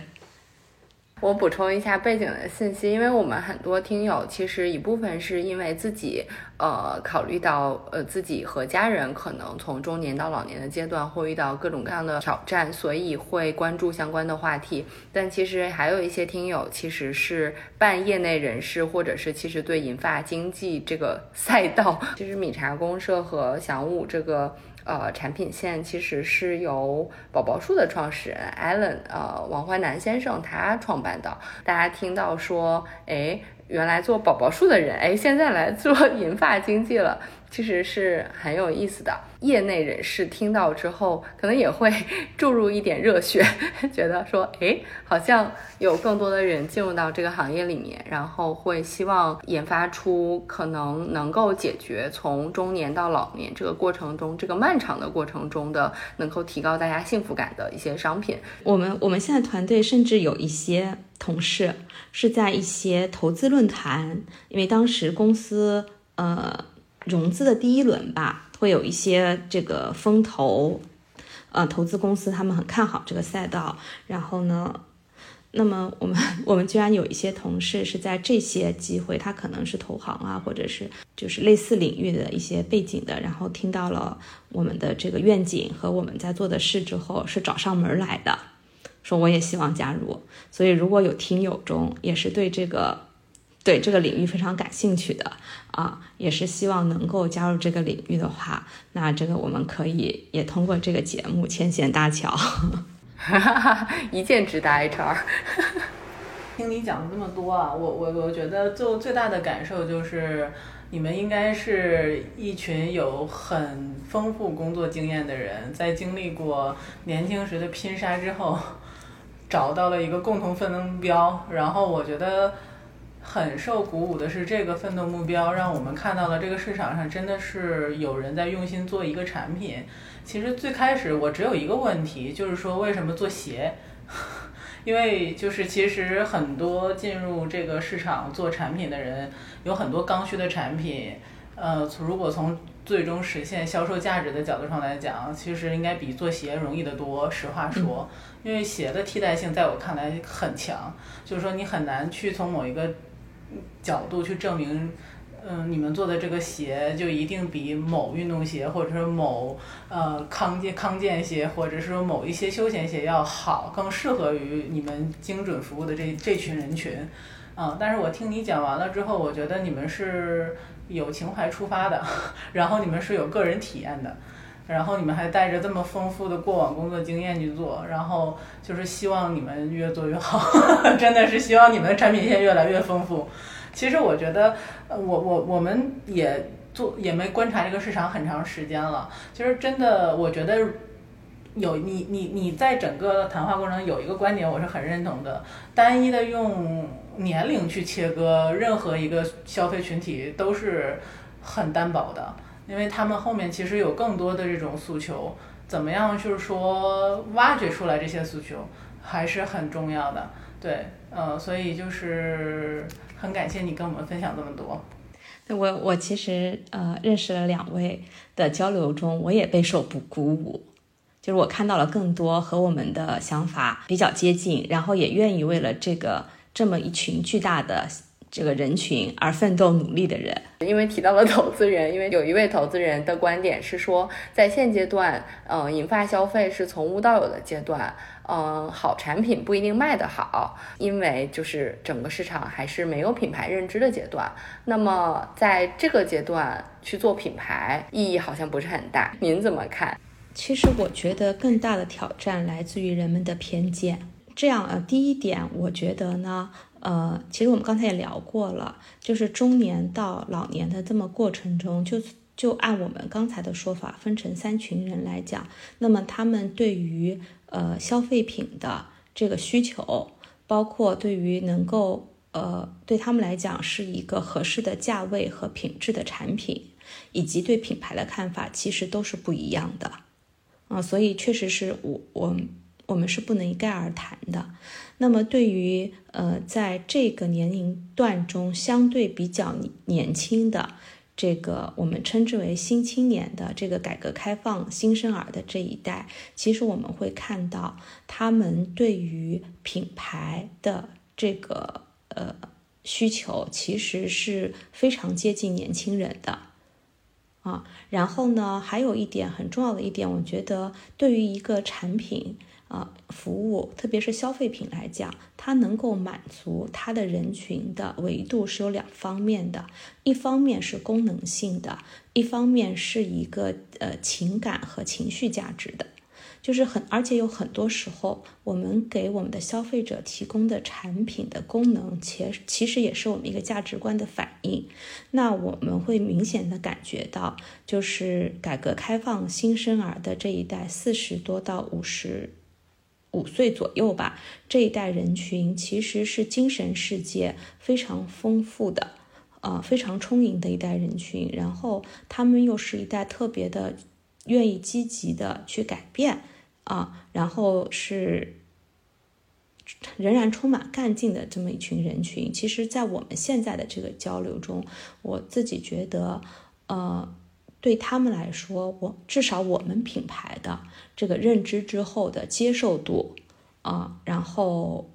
我补充一下背景的信息，因为我们很多听友其实一部分是因为自己，呃，考虑到呃自己和家人可能从中年到老年的阶段会遇到各种各样的挑战，所以会关注相关的话题。但其实还有一些听友其实是半业内人士，或者是其实对银发经济这个 赛道，其实米茶公社和祥武这个。呃，产品线其实是由宝宝树的创始人 Allen，呃，王怀南先生他创办的。大家听到说，哎，原来做宝宝树的人，哎，现在来做 银发经济了。其实是很有意思的，业内人士听到之后，可能也会 注入一点热血，觉得说，哎，好像有更多的人进入到这个行业里面，然后会希望研发出可能能够解决从中年到老年这个过程中，这个漫长的过程中的，能够提高大家幸福感的一些商品。我们我们现在团队甚至有一些同事是在一些投资论坛，因为当时公司呃。融资的第一轮吧，会有一些这个风投，呃，投资公司他们很看好这个赛道，然后呢，那么我们 我们居然有一些同事是在这些机会，他可能是投行啊，或者是就是类似领域的一些背景的，然后听到了我们的这个愿景和我们在做的事之后，是找上门来的，说我也希望加入。所以如果有听友中也是对这个对这个领域非常感兴趣的啊，也是希望能够加入这个领域的话，那这个我们可以也通过这个节目牵线搭桥。哈哈，一键直达 HR。听你讲了这么多啊，我我我觉得就最大的感受就是，你们应该是一群有很丰富工作经验的人，在经历过年轻时的拼杀之后，找到了一个共同奋斗目标。然后我觉得很受鼓舞的是，这个奋斗目标让我们看到了这个市场上真的是有人在用心做一个产品。其实最开始我只有一个问题，就是说为什么做鞋？因为就是其实很多进入这个市场做产品的人，有很多刚需的产品，呃，如果从最终实现销售价值的角度上来讲，其实应该比做鞋容易得多。实话说，因为鞋的替代性在我看来很强，就是说你很难去从某一个角度去证明。嗯，你们做的这个鞋就一定比某运动鞋，或者是某呃康健康健鞋，或者是说某一些休闲鞋要好，更适合于你们精准服务的这这群人群。嗯，但是我听你讲完了之后，我觉得你们是有情怀出发的，然后你们是有个人体验的，然后你们还带着这么丰富的过往工作经验去做，然后就是希望你们越做越好，真的是希望你们的产品线越来越丰富。其实我觉得，呃，我我我们也做也没观察这个市场很长时间了。其实真的，我觉得有你你你在整个谈话过程有一个观点，我是很认同的。单一的用年龄去切割任何一个消费群体都是很单薄的，因为他们后面其实有更多的这种诉求，怎么样就是说挖掘出来这些诉求还是很重要的。对，呃，所以就是。很感谢你跟我们分享这么多。我我其实呃认识了两位的交流中，我也备受不鼓舞，就是我看到了更多和我们的想法比较接近，然后也愿意为了这个这么一群巨大的这个人群而奋斗努力的人。因为提到了投资人，因为有一位投资人的观点是说，在现阶段，嗯，引发消费是从无到有的阶段。嗯，好产品不一定卖得好，因为就是整个市场还是没有品牌认知的阶段。那么在这个阶段去做品牌，意义好像不是很大。您怎么看？其实我觉得更大的挑战来自于人们的偏见。这样呃，第一点，我觉得呢，呃，其实我们刚才也聊过了，就是中年到老年的这么过程中，就就按我们刚才的说法分成三群人来讲，那么他们对于。呃，消费品的这个需求，包括对于能够呃对他们来讲是一个合适的价位和品质的产品，以及对品牌的看法，其实都是不一样的啊。所以确实是我我我们是不能一概而谈的。那么对于呃在这个年龄段中相对比较年轻的。这个我们称之为新青年的这个改革开放新生儿的这一代，其实我们会看到他们对于品牌的这个呃需求，其实是非常接近年轻人的啊。然后呢，还有一点很重要的一点，我觉得对于一个产品。啊，服务特别是消费品来讲，它能够满足它的人群的维度是有两方面的，一方面是功能性的，一方面是一个呃情感和情绪价值的，就是很而且有很多时候，我们给我们的消费者提供的产品的功能，其其实也是我们一个价值观的反应。那我们会明显的感觉到，就是改革开放新生儿的这一代，四十多到五十。五岁左右吧，这一代人群其实是精神世界非常丰富的，呃，非常充盈的一代人群。然后他们又是一代特别的愿意积极的去改变啊，然后是仍然充满干劲的这么一群人群。其实，在我们现在的这个交流中，我自己觉得，呃。对他们来说，我至少我们品牌的这个认知之后的接受度啊，然后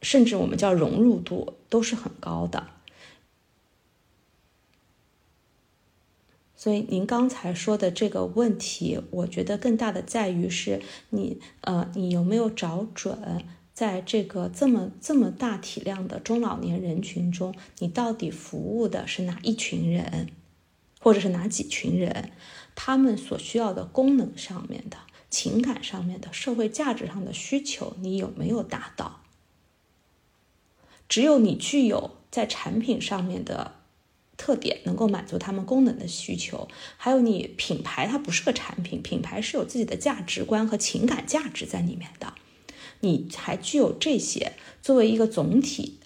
甚至我们叫融入度都是很高的。所以您刚才说的这个问题，我觉得更大的在于是你呃，你有没有找准，在这个这么这么大体量的中老年人群中，你到底服务的是哪一群人，或者是哪几群人，他们所需要的功能上面的、情感上面的、社会价值上的需求，你有没有达到？只有你具有在产品上面的。特点能够满足他们功能的需求，还有你品牌它不是个产品，品牌是有自己的价值观和情感价值在里面的。你还具有这些作为一个总体，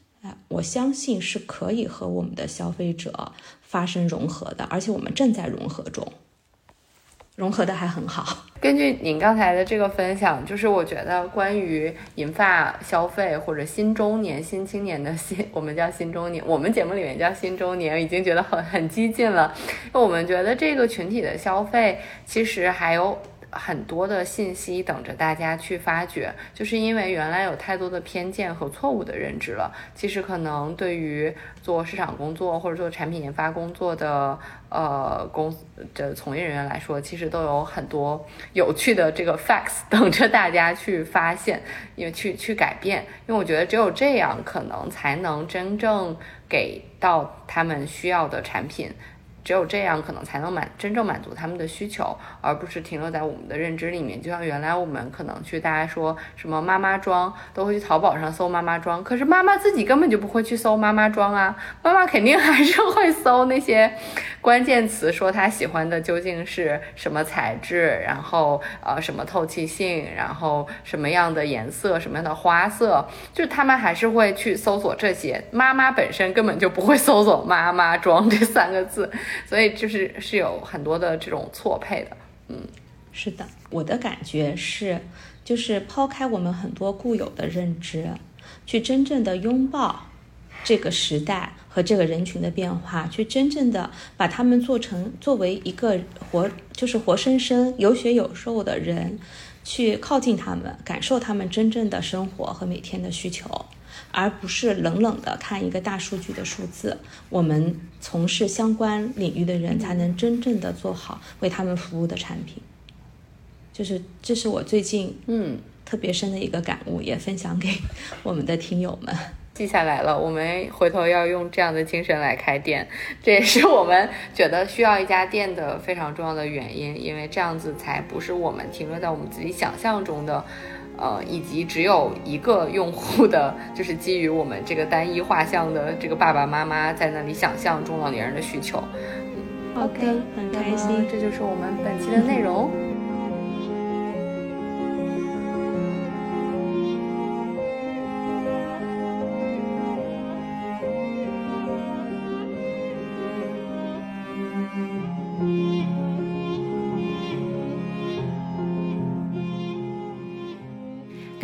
我相信是可以和我们的消费者发生融合的，而且我们正在融合中。融合的还很好。根据您刚才的这个分享，就是我觉得关于银发消费或者新中年、新青年的新，我们叫新中年，我们节目里面叫新中年，已经觉得很很激进了。我们觉得这个群体的消费其实还有。很多的信息等着大家去发掘，就是因为原来有太多的偏见和错误的认知了。其实可能对于做市场工作或者做产品研发工作的呃公的从业人员来说，其实都有很多有趣的这个 facts 等着大家去发现，因为去去改变。因为我觉得只有这样，可能才能真正给到他们需要的产品。只有这样，可能才能满真正满足他们的需求，而不是停留在我们的认知里面。就像原来我们可能去大家说什么妈妈装，都会去淘宝上搜妈妈装，可是妈妈自己根本就不会去搜妈妈装啊。妈妈肯定还是会搜那些关键词，说她喜欢的究竟是什么材质，然后呃什么透气性，然后什么样的颜色，什么样的花色，就他们还是会去搜索这些。妈妈本身根本就不会搜索妈妈装这三个字。所以就是是有很多的这种错配的，嗯，是的，我的感觉是，就是抛开我们很多固有的认知，去真正的拥抱这个时代和这个人群的变化，去真正的把他们做成作为一个活，就是活生生有血有肉的人，去靠近他们，感受他们真正的生活和每天的需求。而不是冷冷的看一个大数据的数字，我们从事相关领域的人才能真正的做好为他们服务的产品。就是这是我最近嗯特别深的一个感悟，也分享给 我们的听友们。记下来了，我们回头要用这样的精神来开店，这也是我们觉得需要一家店的非常重要的原因，因为这样子才不是我们停留在我们自己想象中的。呃，以及只有一个用户的，就是基于我们这个单一画像的这个爸爸妈妈在那里想象中老年人的需求。OK，，很开心，这就是我们本期的内容。